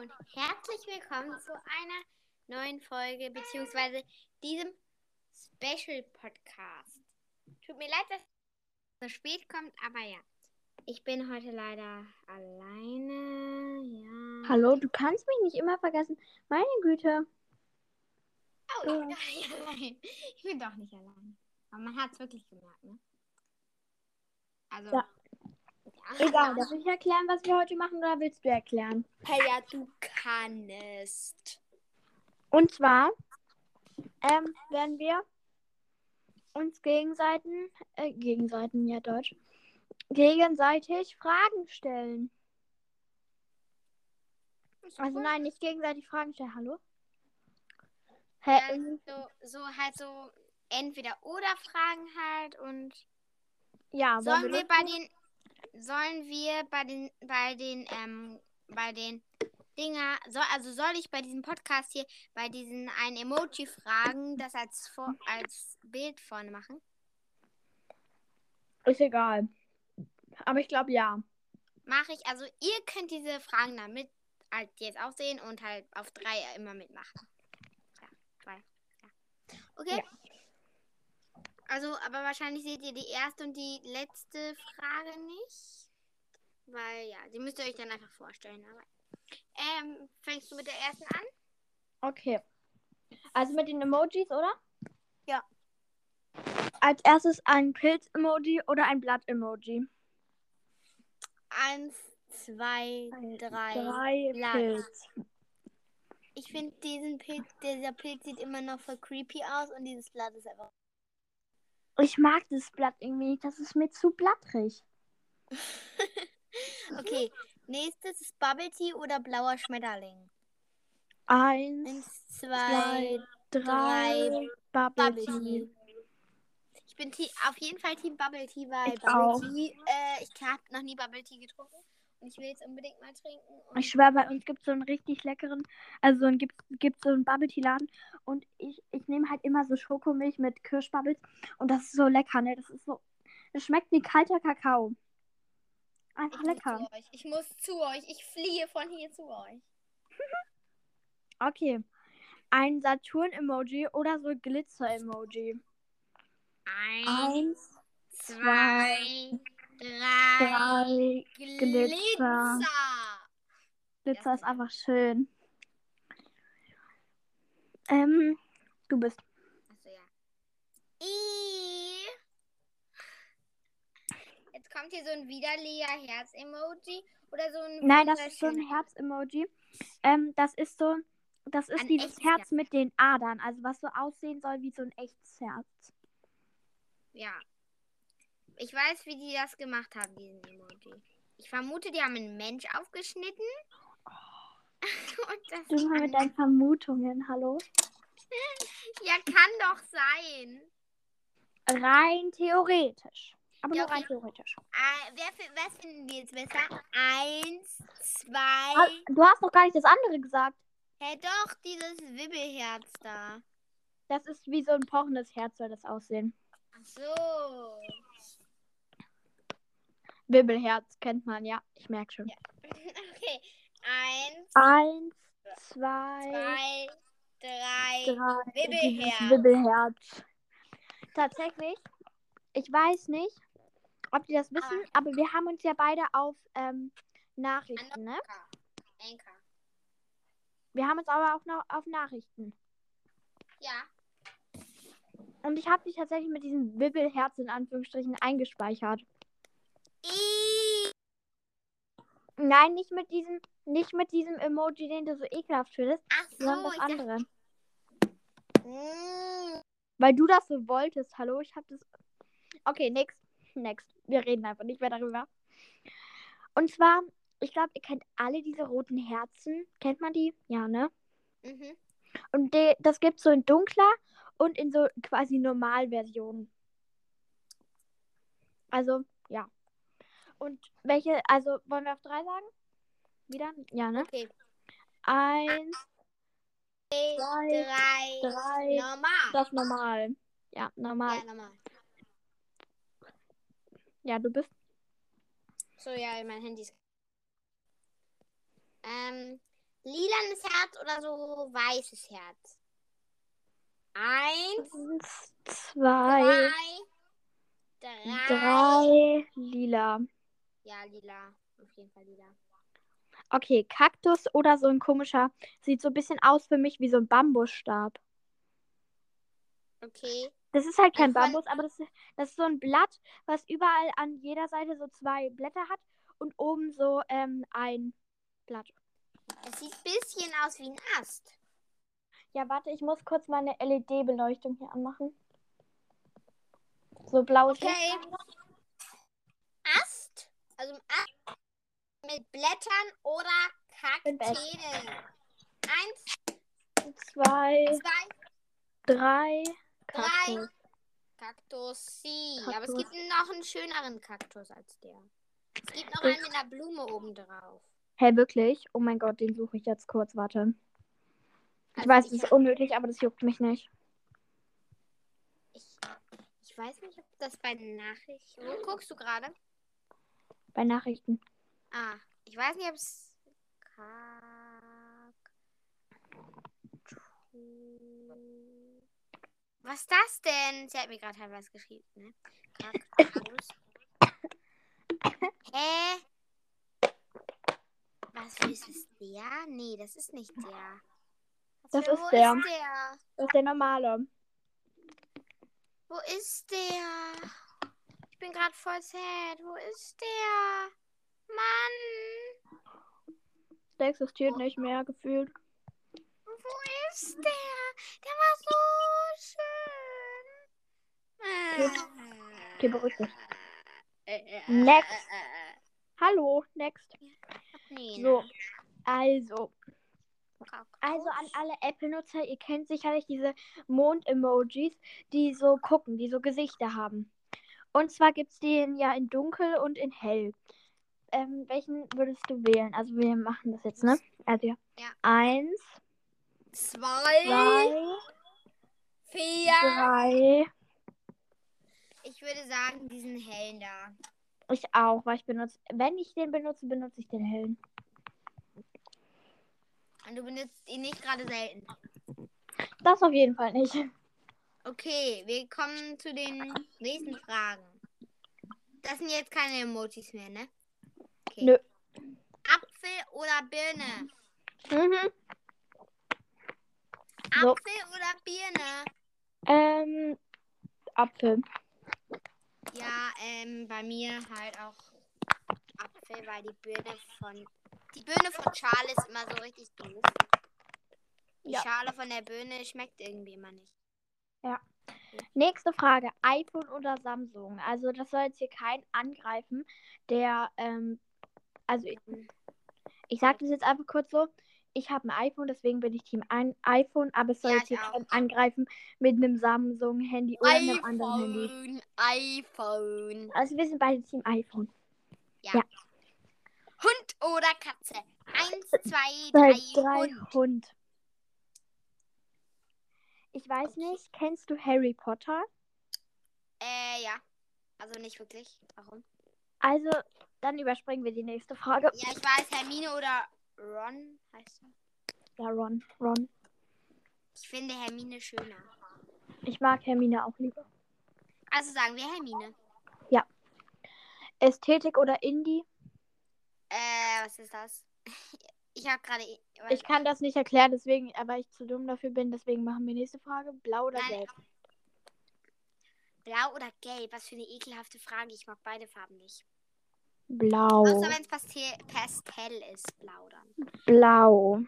und herzlich willkommen zu einer neuen Folge beziehungsweise diesem Special Podcast. Tut mir leid, dass es so spät kommt, aber ja. Ich bin heute leider alleine. Ja. Hallo, du kannst mich nicht immer vergessen. Meine Güte. Oh, ich bin doch nicht allein. Ich bin doch nicht allein. Aber man hat es wirklich gemerkt, ne? Also. Ja. Egal, darf ich erklären, was wir heute machen oder willst du erklären? Hey, ja, du kannst. Und zwar ähm, werden wir uns gegenseitig, äh, gegenseitig, ja Deutsch, gegenseitig Fragen stellen. Also nein, nicht gegenseitig Fragen stellen. Hallo? Hä? Ja, so, so halt so entweder oder Fragen halt und ja, sollen wir das bei den sollen wir bei den bei den ähm bei den Dinger soll also soll ich bei diesem Podcast hier bei diesen ein Emoji fragen das als vor, als Bild vorne machen Ist egal. Aber ich glaube ja. mache ich also ihr könnt diese Fragen dann mit halt jetzt auch sehen und halt auf drei immer mitmachen ja drei ja okay Ja. Also, aber wahrscheinlich seht ihr die erste und die letzte Frage nicht. Weil, ja, die müsst ihr euch dann einfach vorstellen. Aber, ähm, fängst du mit der ersten an? Okay. Also mit den Emojis, oder? Ja. Als erstes ein Pilz-Emoji oder ein Blatt-Emoji? Eins, zwei, drei. Drei Blatt. Pilz. Ich finde diesen Pilz, dieser Pilz sieht immer noch voll creepy aus und dieses Blatt ist einfach. Ich mag das Blatt irgendwie nicht. Das ist mir zu blattrig. okay, nächstes ist Bubble Tea oder blauer Schmetterling. Eins, Eins, zwei, zwei, drei, Bubble, Bubble Tea. Tea. Ich bin auf jeden Fall Team Bubble Tea, weil Ich Bubble auch. Tea, äh, ich habe noch nie Bubble Tea getrunken ich will jetzt unbedingt mal trinken. Und Ich schwöre, bei uns gibt es so einen richtig leckeren, also es gibt, gibt so einen Bubble Tea Laden und ich, ich nehme halt immer so Schokomilch mit Kirschbubbles und das ist so lecker, ne? Das ist so, es schmeckt wie kalter Kakao. ich Einfach muss lecker. zu euch. Ich muss zu euch. Ich fliehe von hier zu euch. Okay. Ein Saturn-Emoji oder so Glitzer-Emoji. Eins, Eins, zwei, drei. drei. Glitzer. Glitzer. Glitzer ist einfach schön. Ähm, du bist. Achso, ja. I. Jetzt kommt hier so ein Widerleger-Herz-Emoji oder so ein. Nein, das ist so ein Herz-Emoji. Ähm, das ist so, das ist Ein dieses Herz mit den Adern, also was so aussehen soll wie so ein echtes Herz. Ja. Ich weiß, wie die das gemacht haben, diesen Emoji. Ich vermute, die haben einen Mensch aufgeschnitten. Und das Du mal mit deinen Vermutungen, hallo? ja, kann doch sein. Rein theoretisch. Aber Ja, nur rein okay. theoretisch. Äh, wer, fi- was finden wir jetzt besser? Eins, zwei. Ah, Du hast noch gar nicht das andere gesagt. Hä, doch, dieses Wibbelherz da. Das ist wie so ein pochendes Herz, soll das aussehen. Ach so. Wibbelherz kennt man, ja. Ich merke schon. Ja. Okay. Eins, Eins, zwei, zwei, drei. drei. Wibbelherz. dieses Wibbelherz. Tatsächlich, ich weiß nicht, ob die das wissen, Ah. aber wir haben uns ja beide auf ähm, Nachrichten, ne? Anker. Anker. Wir haben uns aber auch noch auf Nachrichten. Ja. Und ich habe dich tatsächlich mit diesem Wibbelherz in Anführungsstrichen eingespeichert. Nein, nicht mit diesem, nicht mit diesem Emoji, den du so ekelhaft findest, Ach so, sondern das ich dachte, andere. Mm. Weil du das so wolltest. Hallo, ich habe das. Okay, next. Next. Wir reden einfach nicht mehr darüber. Und zwar, ich glaube, ihr kennt alle diese roten Herzen. Kennt man die? Ja, ne? Mhm. Und die, das gibt so in dunkler und in so quasi Normalversion. Also, ja. Und welche, also wollen wir auf drei sagen? Wieder? Ja, ne? Okay. Eins, Zwei, drei, drei, normal. das normal. Ja, normal. Ja, normal. Ja, du bist. So, ja, mein Handy ist. Ähm, lilanes Herz oder so weißes Herz? Eins, Eins, zwei, zwei, drei. drei, lila. Ja, lila. Auf jeden Fall lila. Okay, Kaktus oder so ein komischer, sieht so ein bisschen aus für mich wie so ein Bambusstab. Okay. Das ist halt kein Bambus, aber das, ist- das ist so ein Blatt, was überall an jeder Seite so zwei Blätter hat und oben so ähm, ein Blatt. Es sieht ein bisschen aus wie ein Ast. Ja, warte, ich muss kurz meine LED-Beleuchtung hier anmachen. So blaues Okay. Licht. Also mit Blättern oder. Kakteen? Eins, Zwei, zwei, drei, Drei. Kaktus. Kaktus. Aber es gibt noch einen schöneren Kaktus als der. Es gibt noch Ich- einen mit einer Blume oben drauf. Hä, wirklich? Oh mein Gott, den suche ich jetzt kurz, warte. Ich Also weiß, es ist hab- unnötig, aber das juckt mich nicht. Ich, ich weiß nicht, ob das bei den Nachrichten. Wo guckst du gerade? Bei Nachrichten. Ah, ich weiß nicht, ob es. Was ist das denn? Sie hat mir gerade halt was geschrieben, ne? Kaktus. Hä? Was ist es der? Nee, das ist nicht der. Das für- ist der. Ist der? Das ist der normale. Wo ist der? Ich bin gerade voll sad. Wo ist der? Mann! Der existiert nicht mehr, gefühlt. Wo ist der? Der war so schön. Okay, beruhig dich. Äh, äh, Next. äh, äh. Hallo, next. So, also. Also an alle App-Benutzer, ihr kennt sicherlich diese Mond-Emojis, die so gucken, die so Gesichter haben. Und zwar gibt es den ja in dunkel und in hell. Ähm, welchen würdest du wählen? Also wir machen das jetzt, ne? Also ja. Ja. Eins, Zwei, zwei, vier. drei. Ich würde sagen, diesen hellen da. Ich auch, weil ich benutze, wenn ich den benutze, benutze ich den hellen. Und du benutzt ihn nicht gerade selten. Das auf jeden Fall nicht. Okay, wir kommen zu den nächsten Fragen. Das sind jetzt keine Emojis mehr, ne? Okay. Nö. Apfel oder Birne? Mhm. So. Apfel oder Birne? Ähm, Apfel. Ja, ähm, bei mir halt auch Apfel, weil die Birne von. Die Birne von Schale ist immer so richtig doof. Die Ja. Schale von der Birne schmeckt irgendwie immer nicht. Nächste Frage. iPhone oder Samsung? Also das soll jetzt hier kein angreifen, der, ähm, also ich, ich sage das jetzt einfach kurz so. Ich habe ein iPhone, deswegen bin ich Team ein iPhone, aber es soll Ja, jetzt hier ich auch. kein angreifen mit einem Samsung-Handy oder einem anderen Handy. iPhone, iPhone. Also wir sind beide Team iPhone. Hund oder Katze? Eins, zwei, Drei, drei, drei Hund. Hund. Ich weiß nicht, kennst du Harry Potter? Äh, ja. Also nicht wirklich. Warum? Also, dann überspringen wir die nächste Frage. Ja, ich weiß, Hermine oder Ron heißt er. Ja, Ron. Ron. Ich finde Hermine schöner. Ich mag Hermine auch lieber. Also sagen wir Hermine. Ästhetik oder Indie? Äh, was ist das? Ich habe gerade. Ich kann das nicht erklären, deswegen, aber ich zu dumm dafür bin, deswegen machen wir nächste Frage. Blau oder Nein. gelb? Blau oder gelb? Was für eine ekelhafte Frage. Ich mag beide Farben nicht. Blau. Außer wenn es Pastel, Pastell ist, blau dann. Blau.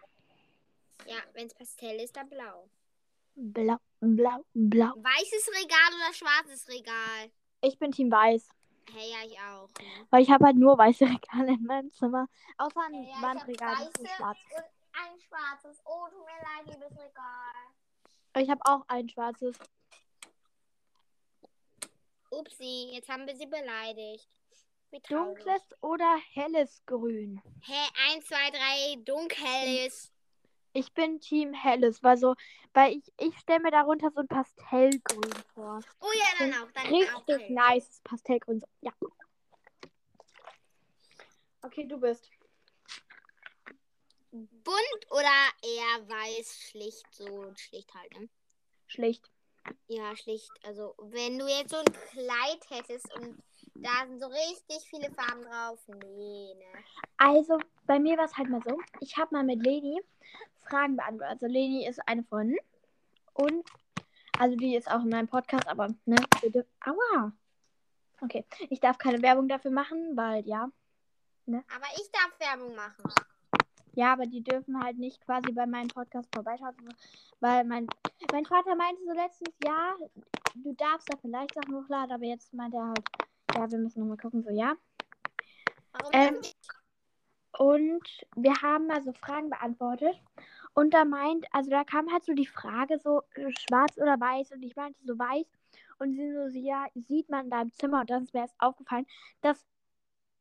Ja, wenn es Pastell ist, dann blau. Blau. Blau. Blau. Weißes Regal oder schwarzes Regal? Ich bin Team Weiß. Hey, ja, ich auch. Ne? Weil ich habe halt nur weiße Regale in meinem Zimmer. Außer ein Ja, ich Wandregal, das ist schwarz. Ein schwarzes. Oh, tut mir leid, liebes Regal. Ich habe auch ein schwarzes. Upsi, jetzt haben wir sie beleidigt. Dunkles oder helles Grün? Hä, 1, 2, 3, dunkeles. Ich bin Team helles, weil so, weil ich, ich stelle mir darunter so ein Pastellgrün vor. Oh ja, dann auch. Dann auch Richtig hell. nice Pastellgrün. So, Ja. Okay, du bist. bunt oder eher weiß, schlicht, so schlicht halt, ne? Schlicht. Ja, schlicht. Also, wenn du jetzt so ein Kleid hättest und da sind so richtig viele Farben drauf. Nee, ne? Also, bei mir war es halt mal so. Ich habe mal mit Leni Fragen beantwortet. Also, Leni ist eine Freundin. Und, also, die ist auch in meinem Podcast, aber, ne? Bitte. Aua! Okay. Ich darf keine Werbung dafür machen, weil, ja. Aber ich darf Werbung machen. Ja, aber die dürfen halt nicht quasi bei meinem Podcast vorbeischauen, weil mein, mein Vater meinte so letztens, ja, du darfst da vielleicht Sachen hochladen, aber jetzt meint er halt, ja, wir müssen nochmal gucken, so ja. Warum Ähm? Und wir haben mal so Fragen beantwortet. Und da meint, also da kam halt so die Frage so, äh, schwarz oder weiß. Und ich meinte so weiß. Und sie so, ja, sieht man in deinem Zimmer. Und dann ist mir erst aufgefallen, dass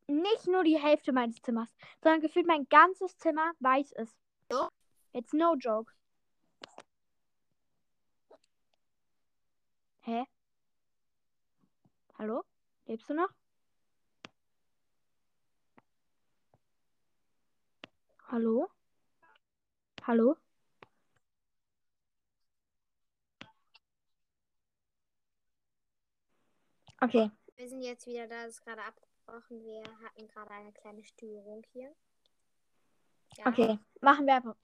nicht nur die Hälfte meines Zimmers, sondern gefühlt mein ganzes Zimmer weiß ist. So? It's no joke. Hä? Hallo? Lebst du noch? Hallo? Hallo? Okay, Wir sind jetzt wieder da, es ist gerade abgebrochen. Wir hatten gerade eine kleine Störung hier. Ja, okay. Machen wir einfach.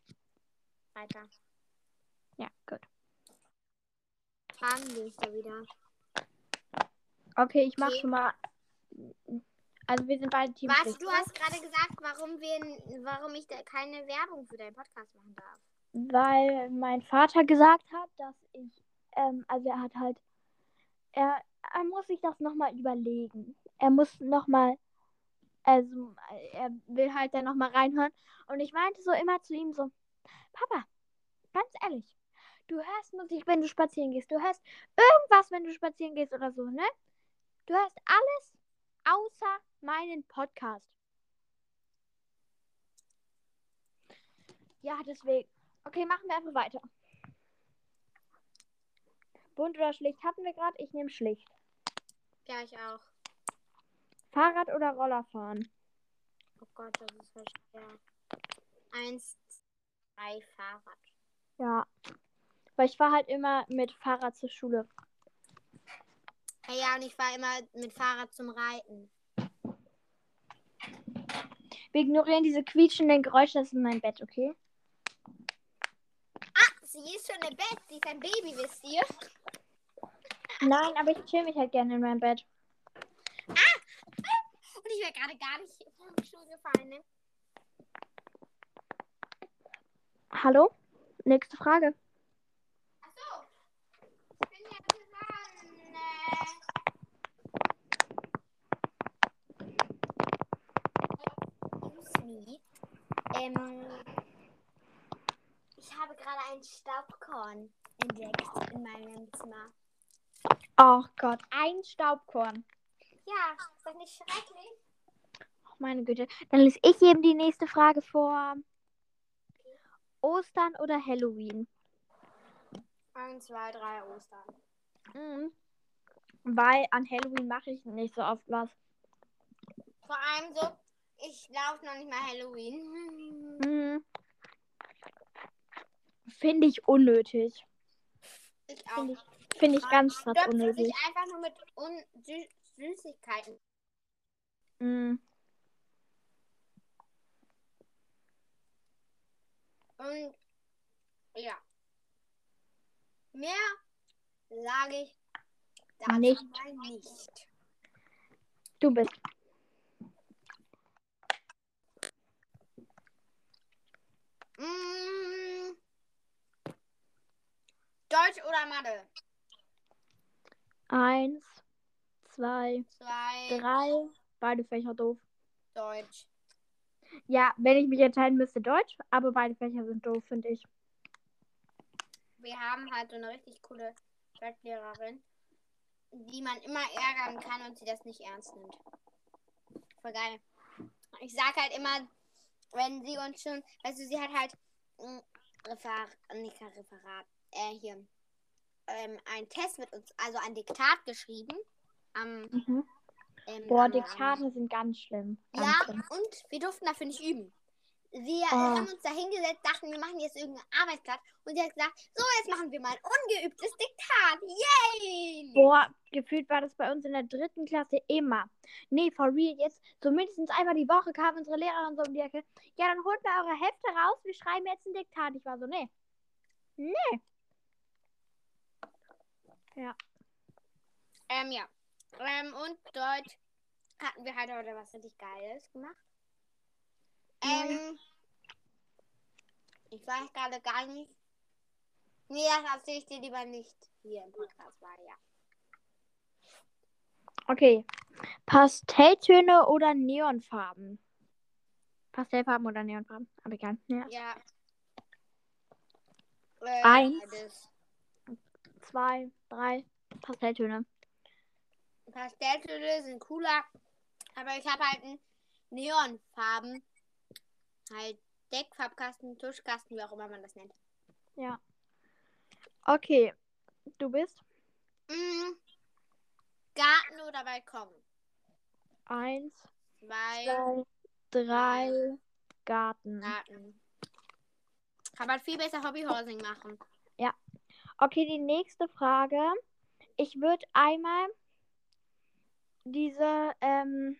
weiter. Ja, gut. Fragen wir wieder. Okay, ich mach Okay. schon mal. Also wir sind beide Team. Was? Du hast gerade gesagt, warum, wir, warum ich keine Werbung für deinen Podcast machen darf. Weil mein Vater gesagt hat, dass ich, ähm, also er hat halt, er, er muss sich das nochmal überlegen. Er muss nochmal, also er will halt da nochmal reinhören. Und ich meinte so immer zu ihm so, Papa, ganz ehrlich, du hörst Musik, wenn du spazieren gehst. Du hörst irgendwas, wenn du spazieren gehst oder so, ne? Du hörst alles außer meinen Podcast. Ja, deswegen. Okay, machen wir einfach weiter. Bunt oder schlicht hatten wir gerade. Ich nehme schlicht. Ja, ich auch. Fahrrad oder Roller fahren? Oh Gott, das ist voll schwer. Eins, drei Fahrrad. Ja. Weil ich fahre halt immer mit Fahrrad zur Schule. Ja, und ich war immer mit Fahrrad zum Reiten. Wir ignorieren diese quietschenden Geräusche. Das ist mein Bett, okay? Ah, sie ist schon im Bett. Sie ist ein Baby, wisst ihr? Nein, aber ich chill mich halt gerne in meinem Bett. Und ich wäre gerade gar nicht vom Stuhl gefallen, ne? Hallo? Nächste Frage. Achso. Ich bin ja dran. Excuse me. Ähm, ich habe gerade ein Staubkorn entdeckt in meinem Zimmer. Oh Gott, ein Staubkorn. Ja, ist das nicht schrecklich? Oh, meine Güte. Dann lese ich eben die nächste Frage vor. Ostern oder Halloween? Eins, zwei, drei Ostern. Mhm. Weil an Halloween mache ich nicht so oft was. Vor allem so, ich laufe noch nicht mal Halloween. Mhm. Finde ich unnötig. Ich auch. Finde ich, find ich ganz krass unnötig. sich einfach nur mit Un Sü Süßigkeiten. Mhm. Und ja. Mehr sage ich dazu Nicht. nicht. Du bist. Mm. Deutsch oder Mathe? Eins, zwei, Zwei. drei. Beide Fächer doof. Deutsch. Ja, wenn ich mich entscheiden müsste, Deutsch, aber beide Fächer sind doof, finde ich. Wir haben halt so eine richtig coole Deutschlehrerin, die man immer ärgern kann und sie das nicht ernst nimmt. Voll geil. Ich sag halt immer, wenn sie uns schon, weißt du, sie hat halt ein Referat, nicht ein Referat, äh, hier, ähm, ein Test mit uns, also ein Diktat geschrieben. Am, Mhm. ähm, Boah, Diktate sind ganz schlimm. Ganz Ja, schlimm. und wir durften dafür nicht üben. Wir Ah. haben uns da hingesetzt, dachten, wir machen jetzt irgendeinen Arbeitsplatz. Und sie hat gesagt, so, jetzt machen wir mal ein ungeübtes Diktat. Yay! Boah, gefühlt war das bei uns in der dritten Klasse immer. Nee, for real, jetzt so mindestens einmal die Woche kam unsere Lehrerin so um die Ecke. Ja, dann holt mal eure Hefte raus, wir schreiben jetzt ein Diktat. Ich war so, nee. Nee. Ähm, ja. Ähm, und Deutsch hatten wir halt heute was richtig Geiles gemacht. Ähm, ich weiß gerade gar nicht. Nee, das erzähle ich dir lieber nicht hier im Podcast, weil ja. Okay. Pastelltöne oder Neonfarben? Pastellfarben oder Neonfarben? Aber egal. Ja. Ja. Äh, Eins. beides. Zwei, drei Pastelltöne. Pastelltöne sind cooler, aber ich habe halt einen Neonfarben. Halt Deckfarbkasten, Tuschkasten, wie auch immer man das nennt. Ja. Okay. Du bist? Mm, Garten oder Balkon? Eins, Zwei, zwei, drei, Garten. Garten. Kann man viel besser Hobbyhousing machen. Okay, die nächste Frage. Ich würde einmal diese, ähm,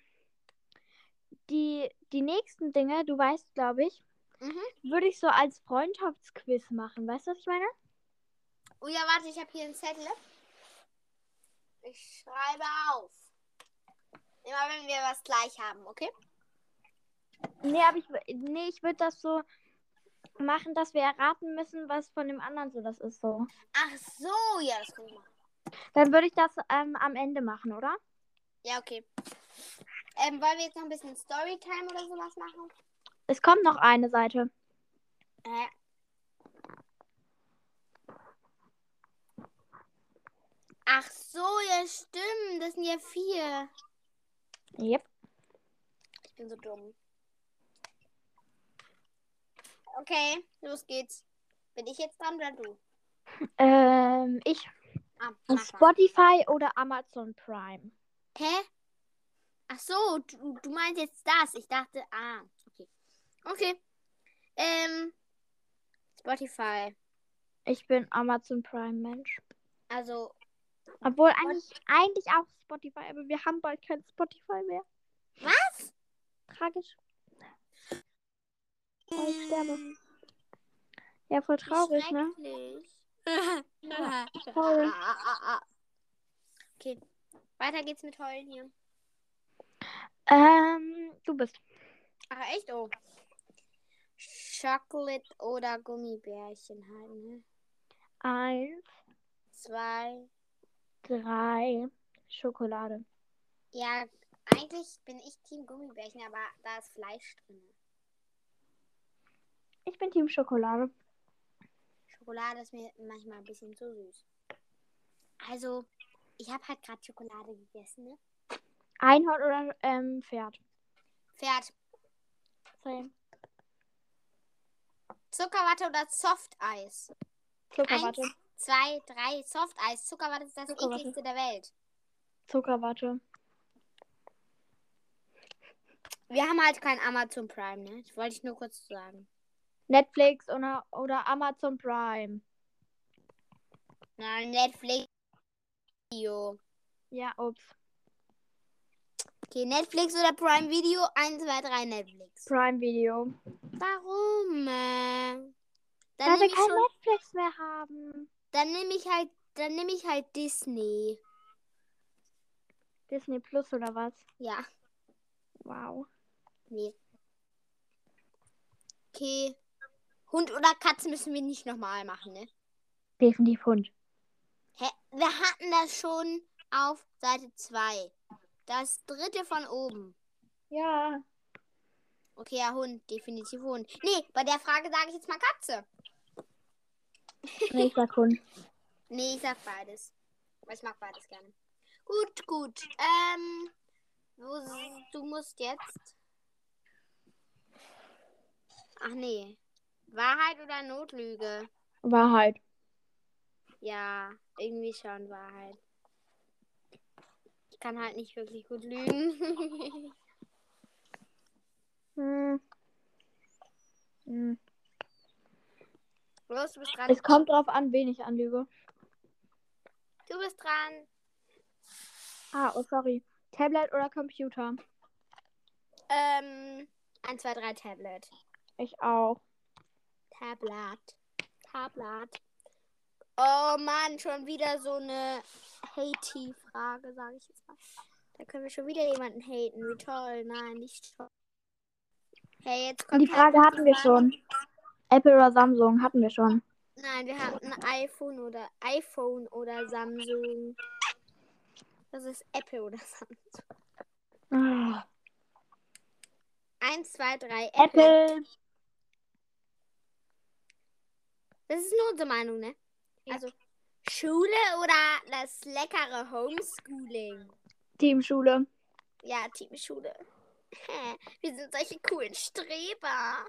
die, die nächsten Dinge, du weißt, glaube ich, Mhm. würde ich so als Freundschaftsquiz machen. Weißt du, was ich meine? Oh ja, warte, ich habe hier einen Zettel. Ich schreibe auf. Immer wenn wir was gleich haben, okay? Nee, aber ich, nee, ich würde das so machen, dass wir erraten müssen, was von dem anderen so das ist. So. Ach so, ja, das können wir machen. Dann würde ich das ähm, am Ende machen, oder? Ja, okay. Ähm, wollen wir jetzt noch ein bisschen Storytime oder sowas machen? Es kommt noch eine Seite. Äh. Ach so, ja, stimmt. Das sind ja vier. Yep. Ich bin so dumm. Okay, los geht's. Bin ich jetzt dran oder du? Ähm, ich. Ah. Spotify oder Amazon Prime? Hä? Ach so, du, du meinst jetzt das. Ich dachte, ah, okay. Okay. Ähm, Spotify. Ich bin Amazon Prime Mensch. Also, Obwohl eigentlich, eigentlich auch Spotify, aber wir haben bald kein Spotify mehr. was? Tragisch. Oh, ich sterbe. Ja, voll traurig, ne? Schrecklich. Sorry. Okay, weiter geht's mit Heulen hier. Ähm, du bist. Ach, echt? Oh. Chocolate oder Gummibärchen halt, ne? Eins, Zwei. drei, Schokolade. Ja, eigentlich bin ich Team Gummibärchen, aber da ist Fleisch drin. Ich bin Team Schokolade. Schokolade ist mir manchmal ein bisschen zu süß. Also, ich habe halt gerade Schokolade gegessen, ne? Einhorn oder ähm, Pferd? Pferd. Same. Zuckerwatte oder Softeis? Zuckerwatte. Eins, zwei, drei. Softeis. Zuckerwatte ist das Zuckerwatte. ekligste der Welt. Zuckerwatte. Wir haben halt kein Amazon Prime, ne? Das wollte ich nur kurz sagen. Netflix oder, oder Amazon Prime. Na, Netflix. Video. Ja, ups. Okay, Netflix oder Prime Video? 1, 2, 3 Netflix. Prime Video. Warum? Äh? Dann Weil wir nehme ich, kein schon- Netflix mehr haben. dann nehm ich halt, dann nehme ich halt Disney. Disney Plus oder was? Ja, Wow. nee. Okay. Hund oder Katze müssen wir nicht nochmal machen, ne? Definitiv Hund. Hä? Wir hatten das schon auf Seite 2. Das dritte von oben. Ja. Okay, ja, Hund, definitiv Hund. Nee, bei der Frage sage ich jetzt mal Katze. Nee, ich sag Hund. Nee, ich sag beides. Weil ich mag beides gerne. Gut, gut. Ähm, du musst jetzt. Ach nee. Wahrheit oder Notlüge? Wahrheit. Ja, irgendwie schon Wahrheit. Ich kann halt nicht wirklich gut lügen. Hm. Hm. Los, du bist dran. Es kommt drauf an, wen ich anlüge. Du bist dran. Ah, oh sorry. Tablet oder Computer? Ähm, 1, 2, 3 Tablet. Ich auch. Tablet. Tablet. Oh Mann, schon wieder so eine Haty-Frage, sage ich jetzt mal. Da können wir schon wieder jemanden haten. Wie toll. Nein, nicht toll. Hey, jetzt kommt Die Frage hatten wir schon. Apple oder Samsung hatten wir schon. Nein, wir hatten ein iPhone oder iPhone oder Samsung. Das ist Apple oder Samsung. Ah. 1, 2, 3, Apple. Apple. Das ist nur unsere Meinung, ne? Also, Schule oder das leckere Homeschooling? Teamschule. Ja, Teamschule. Wir sind solche coolen Streber.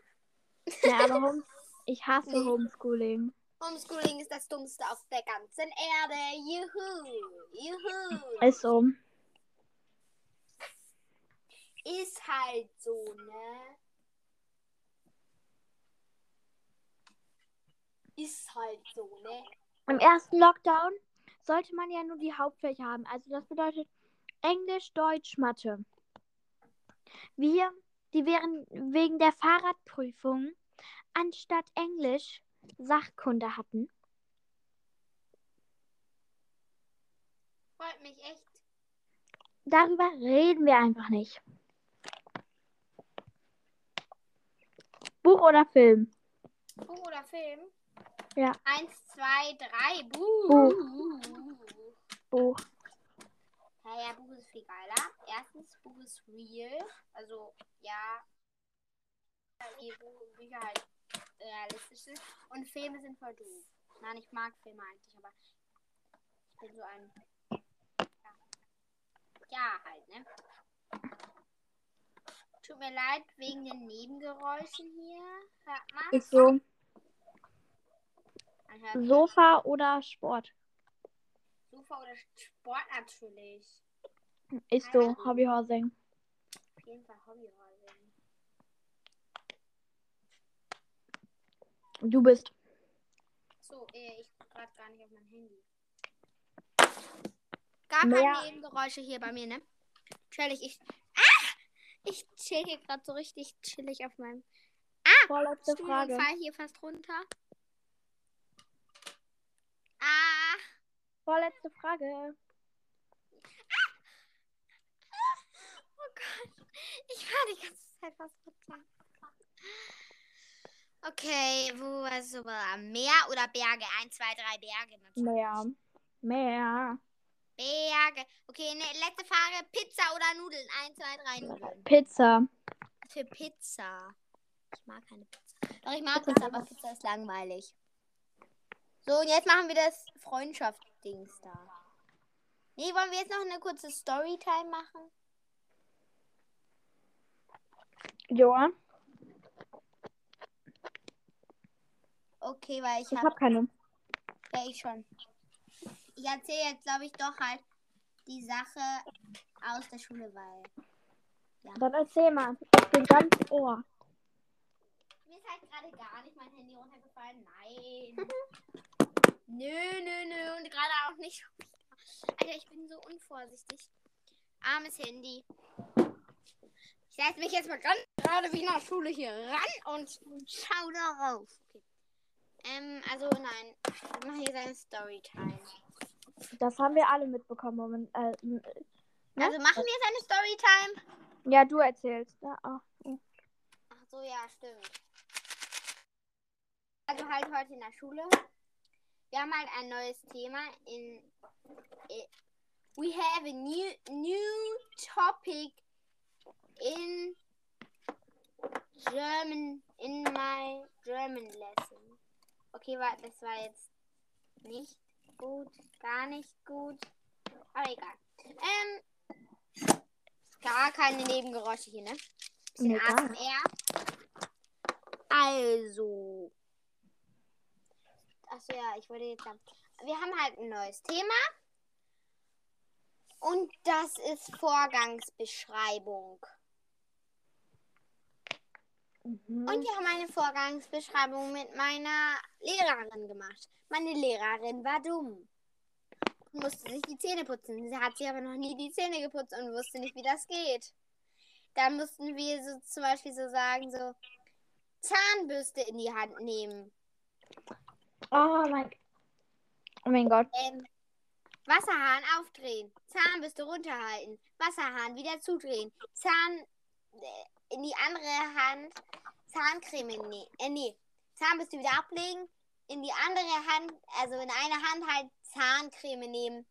Ja, aber ich hasse Nee. Homeschooling. Homeschooling ist das Dummste auf der ganzen Erde. Juhu. Juhu. Ist so. Ist halt so, ne? Ist halt so, ne? Im ersten Lockdown sollte man ja nur die Hauptfächer haben. Also das bedeutet Englisch, Deutsch, Mathe. Wir, die wären wegen der Fahrradprüfung anstatt Englisch Sachkunde hatten. Freut mich echt. Darüber reden wir einfach nicht. Buch oder Film? Buch oder Film? Ja. Eins, zwei, drei. Buch. Buch. Buch. Ja, ja, Buch ist viel geiler. Erstens, Buch ist real. Also, ja. Die Bücher halt realistisch sind. Und Filme sind voll doof. Nein, ich mag Filme eigentlich, aber ich bin so ein. Ja, ja halt, ne? Tut mir leid wegen den Nebengeräuschen hier. Hört man? Ist so. Sofa oder Sport? Sofa oder Sport natürlich. Ist so. Hobbyhorsing. Auf jeden Fall Hobbyhorsing. Du bist. So, äh, ich gucke gerade gar nicht auf mein Handy. Gar Mehr- keine Nebengeräusche hier bei mir, ne? Chillig, ich. Ah! Ich chill hier gerade so richtig chillig auf meinem Vorletzte Stuhl und Frage. fall hier fast runter. Ah! Vorletzte Frage. Oh Gott. Ich war die ganze Zeit runter. Okay, wo war so? Meer oder Berge? Eins, zwei, drei Berge natürlich. Mehr. Mehr. Berge. Okay, ne, letzte Frage. Pizza oder Nudeln? Eins, zwei, drei Nudeln. Pizza. Für Pizza. Ich mag keine Pizza. Doch, ich mag Pizza, aber Pizza ist langweilig. So, und jetzt machen wir das Freundschaft-Dings da. Nee, wollen wir jetzt noch eine kurze Storytime machen? Joa. Okay, weil ich Ich habe. hab keine. Ja, ich schon. Ich erzähle jetzt, glaube ich, doch halt die Sache aus der Schule, weil. Dann erzähl mal. Ich bin ganz Ohr. Mir ist halt gerade gar nicht mein Handy runtergefallen. Nein. nö, nö, nö. Und gerade auch nicht. Alter, ich bin so unvorsichtig. Armes Handy. Ich setze mich jetzt mal ganz gerade wie der Schule hier ran und schau darauf. Okay. Ähm, also nein. Wir machen hier seine Storytime. Das haben wir alle mitbekommen. Moment, äh, m- Ne? Also machen wir seine Storytime. ja, du erzählst. Ja, oh. Ach so, ja, stimmt. Also halt heute in der Schule. Wir haben halt ein neues Thema in. We have a new new topic in German in my German lesson. Okay, warte, das war jetzt nicht gut, gar nicht gut. Aber egal. Ähm, gar keine Nebengeräusche hier, ne? Bisschen Nee, ASMR. Also. Achso, ja, ich wollte jetzt sagen. Wir haben halt ein neues Thema. Und das ist Vorgangsbeschreibung. Mhm. Und wir haben eine Vorgangsbeschreibung mit meiner Lehrerin gemacht. Meine Lehrerin war dumm. Und musste sich die Zähne putzen. Sie hat sich aber noch nie die Zähne geputzt und wusste nicht, wie das geht. Dann mussten wir so zum Beispiel so sagen, so Zahnbürste in die Hand nehmen. Oh mein, oh mein Gott. Ähm, Wasserhahn aufdrehen. Zahnbürste runterhalten. Wasserhahn wieder zudrehen. Zahn äh, in die andere Hand Zahncreme nehmen. Äh, nee. Zahnbürste wieder ablegen. In die andere Hand, also in eine Hand halt Zahncreme nehmen.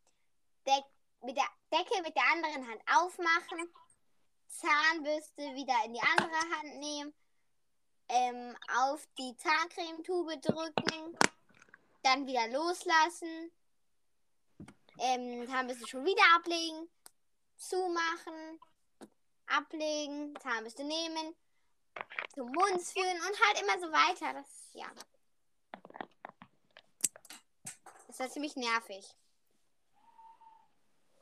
Deck, mit der Decke mit der anderen Hand aufmachen. Zahnbürste wieder in die andere Hand nehmen. Ähm, auf die Zahncremetube drücken. Dann wieder loslassen. Ähm, Zahnbürste schon wieder ablegen. Zumachen. Ablegen. Zahnbürste nehmen. Zum Mund führen und halt immer so weiter. Das, ja. Das war ziemlich nervig.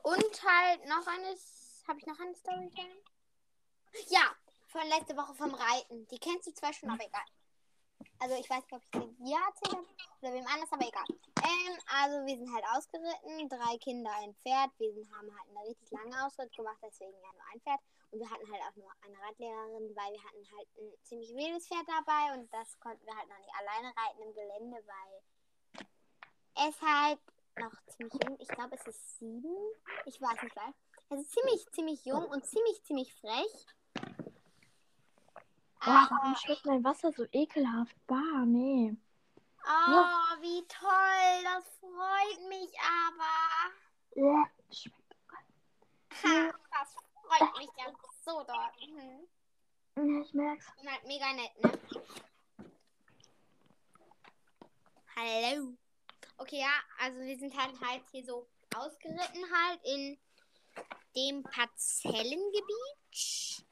Und halt noch eines. Habe ich noch eine Story? Ja, von letzte Woche vom Reiten. Die kennst du zwar schon, aber egal. Also ich weiß nicht, ob ich sie dir erzählt habe oder wem anders, aber egal. Ähm, also wir sind halt ausgeritten, drei Kinder, ein Pferd. Wir sind, haben halt eine richtig lange Ausritt gemacht, deswegen ja nur ein Pferd. Und wir hatten halt auch nur eine Radlehrerin, weil wir hatten halt ein ziemlich wildes Pferd dabei und das konnten wir halt noch nicht alleine reiten im Gelände, weil es halt noch ziemlich jung, ich glaube es ist sieben, ich weiß nicht weil. Es ist ziemlich, ziemlich jung und ziemlich, ziemlich frech. Oh, warum schmeckt mein Wasser so ekelhaft? Bah, nee. Oh, wie toll. Das freut mich aber. Ja, schmeckt. Ha, das freut mich ja so doll. Mhm. Ja, ich merk's. Halt mega nett, ne? Hallo. Okay, ja, also wir sind halt halt hier so ausgeritten halt in dem Parzellengebiet.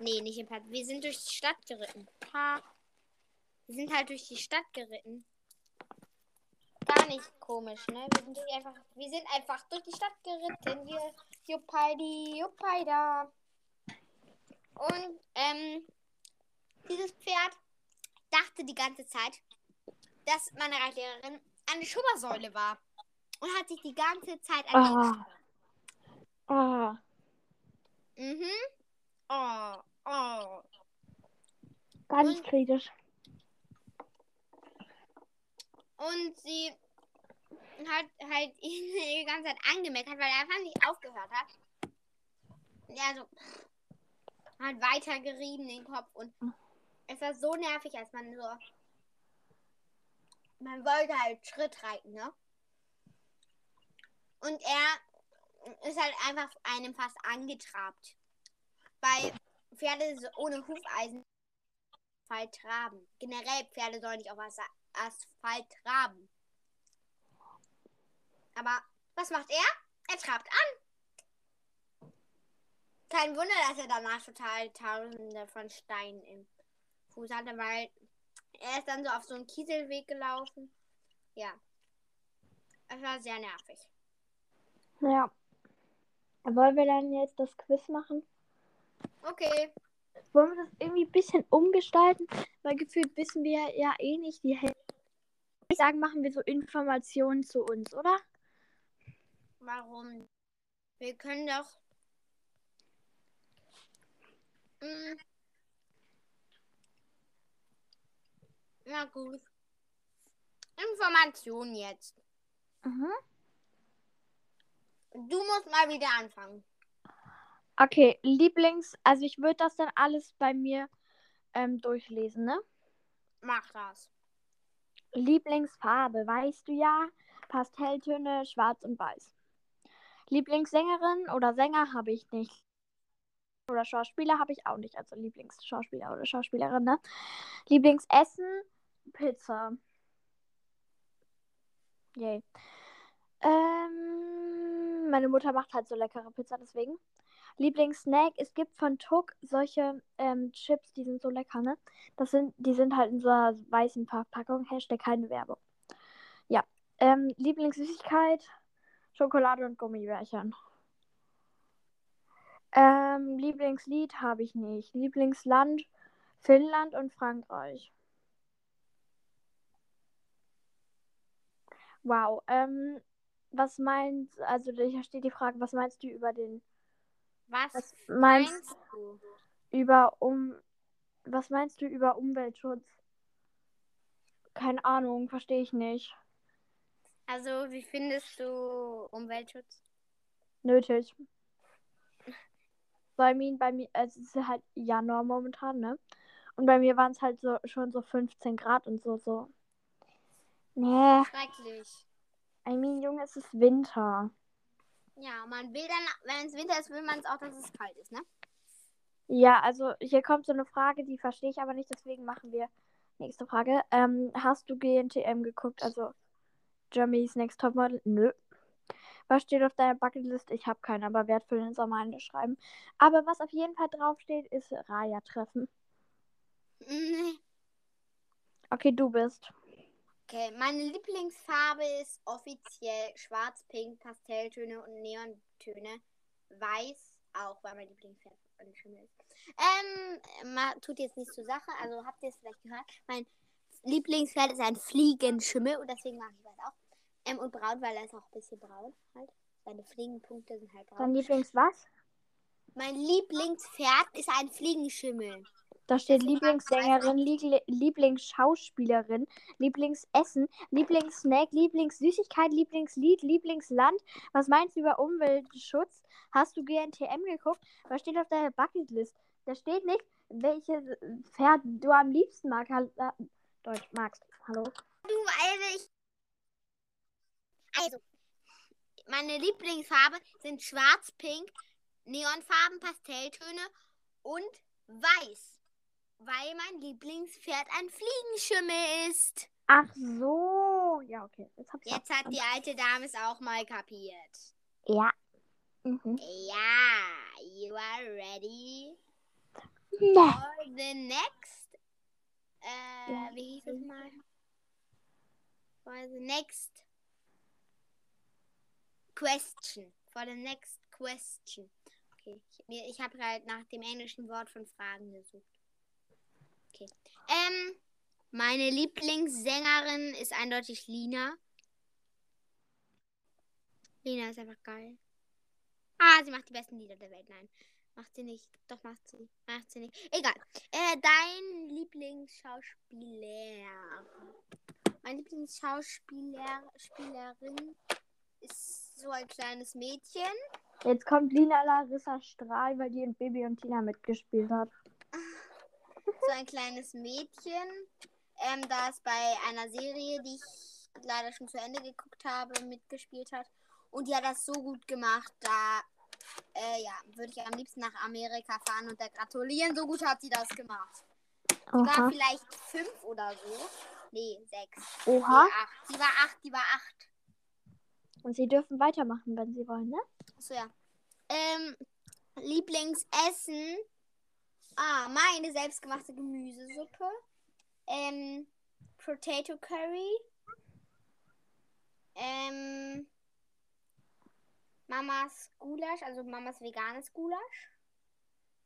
Nee, nicht im Parzellengebiet. Wir sind durch die Stadt geritten. Ha. Wir sind halt durch die Stadt geritten. Gar nicht komisch, ne? Wir sind, durch einfach, wir sind einfach durch die Stadt geritten. Wir, Juppeida. Und, ähm, dieses Pferd dachte die ganze Zeit, dass meine Reitlehrerin eine Schubbersäule war. Und hat sich die ganze Zeit an Ah. Ah. Mhm. Oh, oh. Gar nicht kritisch. Und sie hat halt ihn die ganze Zeit angemeckert, weil er einfach nicht aufgehört hat. Ja, so hat weiter gerieben den Kopf und es war so nervig, als man so man wollte halt Schritt reiten, ne? Und er ist halt einfach einem fast angetrabt. Weil Pferde ohne Hufeisen Asphalt traben. Generell Pferde sollen nicht auf As Asphalt traben. Aber was macht er? Er trabt an. Kein Wunder, dass er danach total tausende von Steinen im Fuß hatte, weil er ist dann so auf so einen Kieselweg gelaufen. Ja. Es war sehr nervig. Ja. Wollen wir dann jetzt das Quiz machen? Okay. Wollen wir das irgendwie ein bisschen umgestalten? Weil gefühlt wissen wir ja eh nicht die Hälfte. Ich sagen, machen wir so Informationen zu uns, oder? Warum? Wir können doch. Hm. Na gut. Information jetzt. Mhm. Du musst mal wieder anfangen. Okay, Lieblings, also ich würde das dann alles bei mir ähm, durchlesen, ne? Mach das. Lieblingsfarbe, weißt du ja, Pastelltöne, schwarz und weiß. Lieblingssängerin oder Sänger habe ich nicht. Oder Schauspieler habe ich auch nicht, also Lieblingsschauspieler oder Schauspielerin, ne? Lieblingsessen, Pizza. Yay. Ähm, meine Mutter macht halt so leckere Pizza, deswegen. Lieblingssnack, es gibt von Tuck solche ähm, Chips, die sind so lecker, ne? Das sind, die sind halt in so einer weißen Verpackung, Hashtag keine Werbung. Ja. Ähm, Lieblingssüßigkeit, Schokolade und Gummibärchen. Ähm, Lieblingslied habe ich nicht. Lieblingsland, Finnland und Frankreich. Wow. Ähm, was meinst, also hier steht die Frage, was meinst du über den, Was, Was meinst- meinst du? über um, was meinst du über Umweltschutz? Keine Ahnung, verstehe ich nicht. Also, wie findest du Umweltschutz? Nötig. Bei mir, bei mir, es ist halt Januar momentan, ne? Und bei mir waren es halt so schon so 15 Grad und so, so. Nee, Schrecklich. I mean, Junge, es ist Winter. Ja, man will dann, wenn es Winter ist, will man es auch, dass es kalt ist, ne? Ja, also hier kommt so eine Frage, die verstehe ich aber nicht, deswegen machen wir nächste Frage. Ähm, hast du GNTM geguckt? Also Germany's Next Topmodel? Nö. Was steht auf deiner Bucketlist? Ich habe keine, aber werd für den Sommer eine schreiben. Aber was auf jeden Fall draufsteht, ist Raya-Treffen. Nee. Okay, du bist. Okay, meine Lieblingsfarbe ist offiziell schwarz, pink, Pastelltöne und Neontöne. Weiß auch, weil mein Lieblingsfarbe ist. Ähm, tut jetzt nichts zur Sache, also habt ihr es vielleicht gehört. Mein Lieblingspferd ist ein Fliegenschimmel und deswegen mag ich weiß auch. Ähm, und braun, weil er ist auch ein bisschen braun halt. Seine Fliegenpunkte sind halt Dein braun. Lieblings was? Mein Lieblingspferd ist ein Fliegenschimmel. Da steht Lieblingssängerin, Liebli- Lieblingsschauspielerin, Lieblingsessen, Lieblingssnack, Lieblingssüßigkeit, Lieblingslied, Lieblingsland. Was meinst du über Umweltschutz? Hast du GNTM geguckt? Was steht auf deiner Bucketlist? Da steht nicht, welches Pferd du am liebsten magst. Äh, Deutsch magst. Hallo? Du, also ich. Also, meine Lieblingsfarbe sind schwarz, pink, Neonfarben, Pastelltöne und weiß. Weil mein Lieblingspferd ein Fliegenschimmel ist. Ach so. Ja, okay. Jetzt hab ich Jetzt hat die alte Dame es auch mal kapiert. Ja. Mhm. Ja, you are ready Nee. for the next. Äh, Ja. wie hieß es mal? For the next question. For the next question. Okay, ich, ich habe halt nach dem englischen Wort von Fragen gesucht. Okay. Ähm, meine Lieblingssängerin ist eindeutig Lina. Lina ist einfach geil. Ah, sie macht die besten Lieder der Welt. Nein, macht sie nicht. Doch, macht sie. Macht sie nicht. Egal. Äh, dein Lieblingsschauspieler. Meine Lieblingsschauspieler Spielerin ist so ein kleines Mädchen. Jetzt kommt Lina Larissa Strahl, weil die in Baby und Tina mitgespielt hat. So ein kleines Mädchen. Ähm, das bei einer Serie, die ich leider schon zu Ende geguckt habe, mitgespielt hat. Und die hat das so gut gemacht, da äh, ja, würde ich am liebsten nach Amerika fahren und der gratulieren. So gut hat sie das gemacht. Sie war vielleicht fünf oder so. Nee, sechs. Oha. Nee, acht. Sie war acht, die war acht. Und sie dürfen weitermachen, wenn sie wollen, ne? Achso, ja. Ähm, Lieblingsessen. Ah, meine selbstgemachte Gemüsesuppe. Ähm, Potato Curry. Ähm, Mamas Gulasch, also Mamas veganes Gulasch.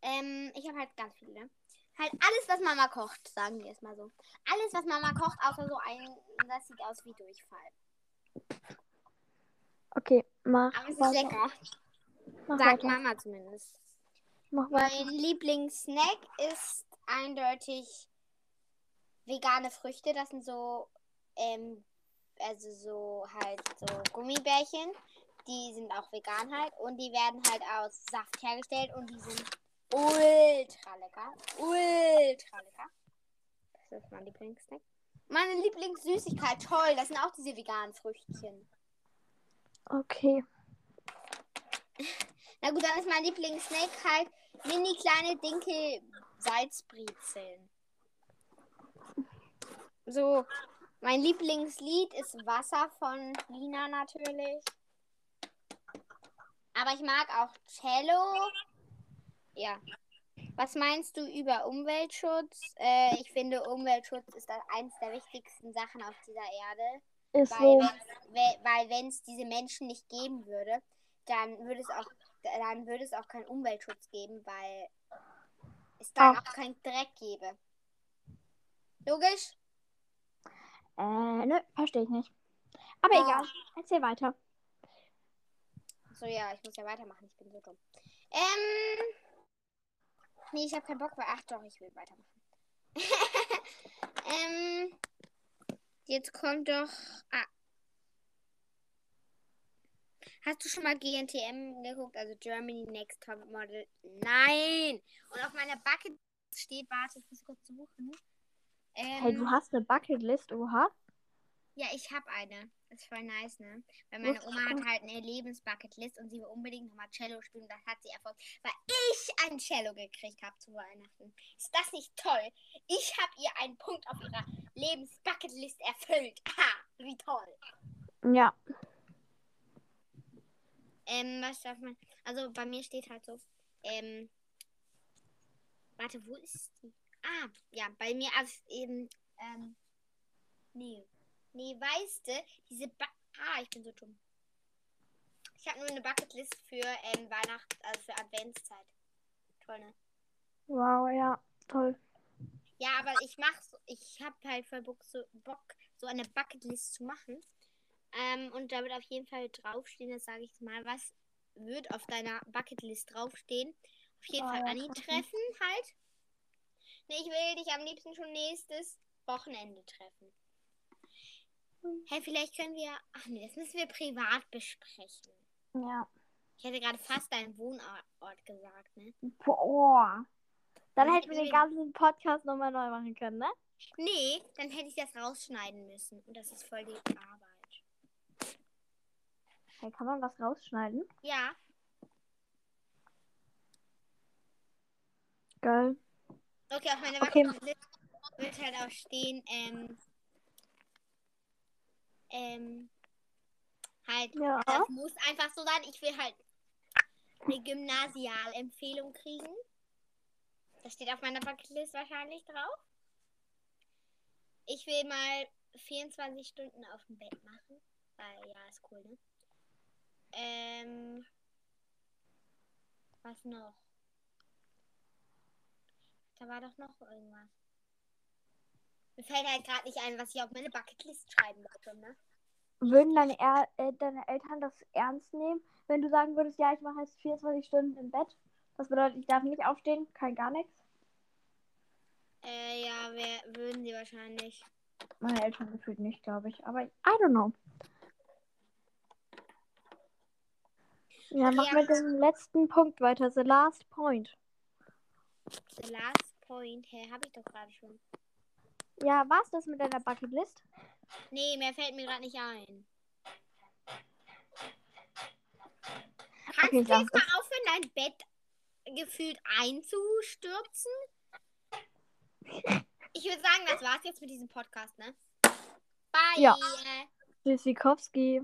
Ähm, ich habe halt ganz viele. Halt alles, was Mama kocht, sagen wir es mal so. Alles, was Mama kocht, außer so ein, das sieht aus wie Durchfall. Okay, mach Aber es ist weiter. lecker. Mach Sagt weiter. Mama zumindest. Mach weiter. Mein Lieblingssnack ist eindeutig vegane Früchte. Das sind so, ähm, also so halt so Gummibärchen. Die sind auch vegan halt und die werden halt aus Saft hergestellt und die sind ultra lecker. Ultra lecker. Das ist mein Lieblingssnack. Meine Lieblingssüßigkeit, toll, das sind auch diese veganen Früchtchen. Okay. Na gut, dann ist mein Lieblingssnack halt mini kleine Dinkel Salzbrezeln. So, mein Lieblingslied ist Wasser von Lina natürlich. Aber ich mag auch Cello. Ja. Was meinst du über Umweltschutz? Äh, ich finde, Umweltschutz ist eins der wichtigsten Sachen auf dieser Erde. Ist Weil so. weil wenn es diese Menschen nicht geben würde, dann würde es auch dann würde es auch keinen Umweltschutz geben, weil es dann Ach. auch keinen Dreck gäbe. Logisch? Äh, nö, verstehe ich nicht. Aber Ah. egal, erzähl weiter. So, ja, ich muss ja weitermachen. Ich bin so dumm. Ähm. Nee, ich habe keinen Bock. weil- Ach doch, ich will weitermachen. ähm. Jetzt kommt doch. Ah. Hast du schon mal GNTM geguckt? Also Germany Next Top Model? Nein! Und auf meiner Bucket steht, warte, ich muss kurz suchen. Ähm, Hey, du hast eine Bucketlist, oha. ja, ich habe eine. Das ist voll nice, ne? Weil meine Oma hat halt eine Lebensbucketlist und sie will unbedingt nochmal Cello spielen. Das hat sie erfolgt, weil ich ein Cello gekriegt habe zu Weihnachten. Ist das nicht toll? Ich habe ihr einen Punkt auf ihrer Lebensbucketlist erfüllt. Ha, wie toll. Ja. Ähm, was darf man. Also bei mir steht halt so. Ähm. Warte, wo ist die? Ah, ja, bei mir als eben. Ähm. Nee. Nee, weißt du, diese ba Ah, ich bin so dumm. Ich habe nur eine Bucketlist für ähm, Weihnachten, also für Adventszeit. Toll, ne? Wow, ja, toll. Ja, aber ich mach so, ich habe halt voll Bock so, Bock, so eine Bucketlist zu machen. Ähm, und da wird auf jeden Fall draufstehen, das sage ich mal, was wird auf deiner Bucketlist draufstehen. Auf jeden Oh, Fall Anni treffen. treffen halt. Nee, ich will dich am liebsten schon nächstes Wochenende treffen. Hey, vielleicht können wir. Ach nee, das müssen wir privat besprechen. Ja. Ich hätte gerade fast deinen Wohnort gesagt, ne? Boah. Dann hätten wir den ganzen Podcast nochmal neu machen können, ne? Nee, dann hätte ich das rausschneiden müssen. Und das ist voll die Arbeit. Hey, kann man was rausschneiden? Ja, Geil. okay, auf meiner Okay. Bucketlist wird halt auch stehen, ähm, ähm, halt, Ja. das muss einfach so sein. Ich will halt eine Gymnasialempfehlung kriegen. Das steht auf meiner Bucketlist wahrscheinlich drauf. Ich will mal 24 Stunden auf dem Bett machen. Weil, ja, ist cool, ne? Ähm, was noch? Da war doch noch irgendwas. Mir fällt halt gerade nicht ein, was ich auf meine Bucketlist schreiben wollte, ne? Würden deine, er äh, deine Eltern das ernst nehmen, wenn du sagen würdest, ja, ich mache jetzt 24 Stunden im Bett? Das bedeutet, ich darf nicht aufstehen, kein gar nichts. Äh, ja, wer, würden sie wahrscheinlich. Meine Eltern gefühlt nicht, glaube ich. Aber I don't know. Ja, Okay, mach ja. mit dem letzten Punkt weiter. The last point. The last point. Hä, hab ich doch gerade schon. Ja, war's das mit deiner Bucketlist? Nee, mehr fällt mir gerade nicht ein. Kannst Okay, du jetzt mal aufhören, dein Bett gefühlt einzustürzen? Ich würde sagen, das war's jetzt mit diesem Podcast, ne? Bye! Ja. Tschüssikowski.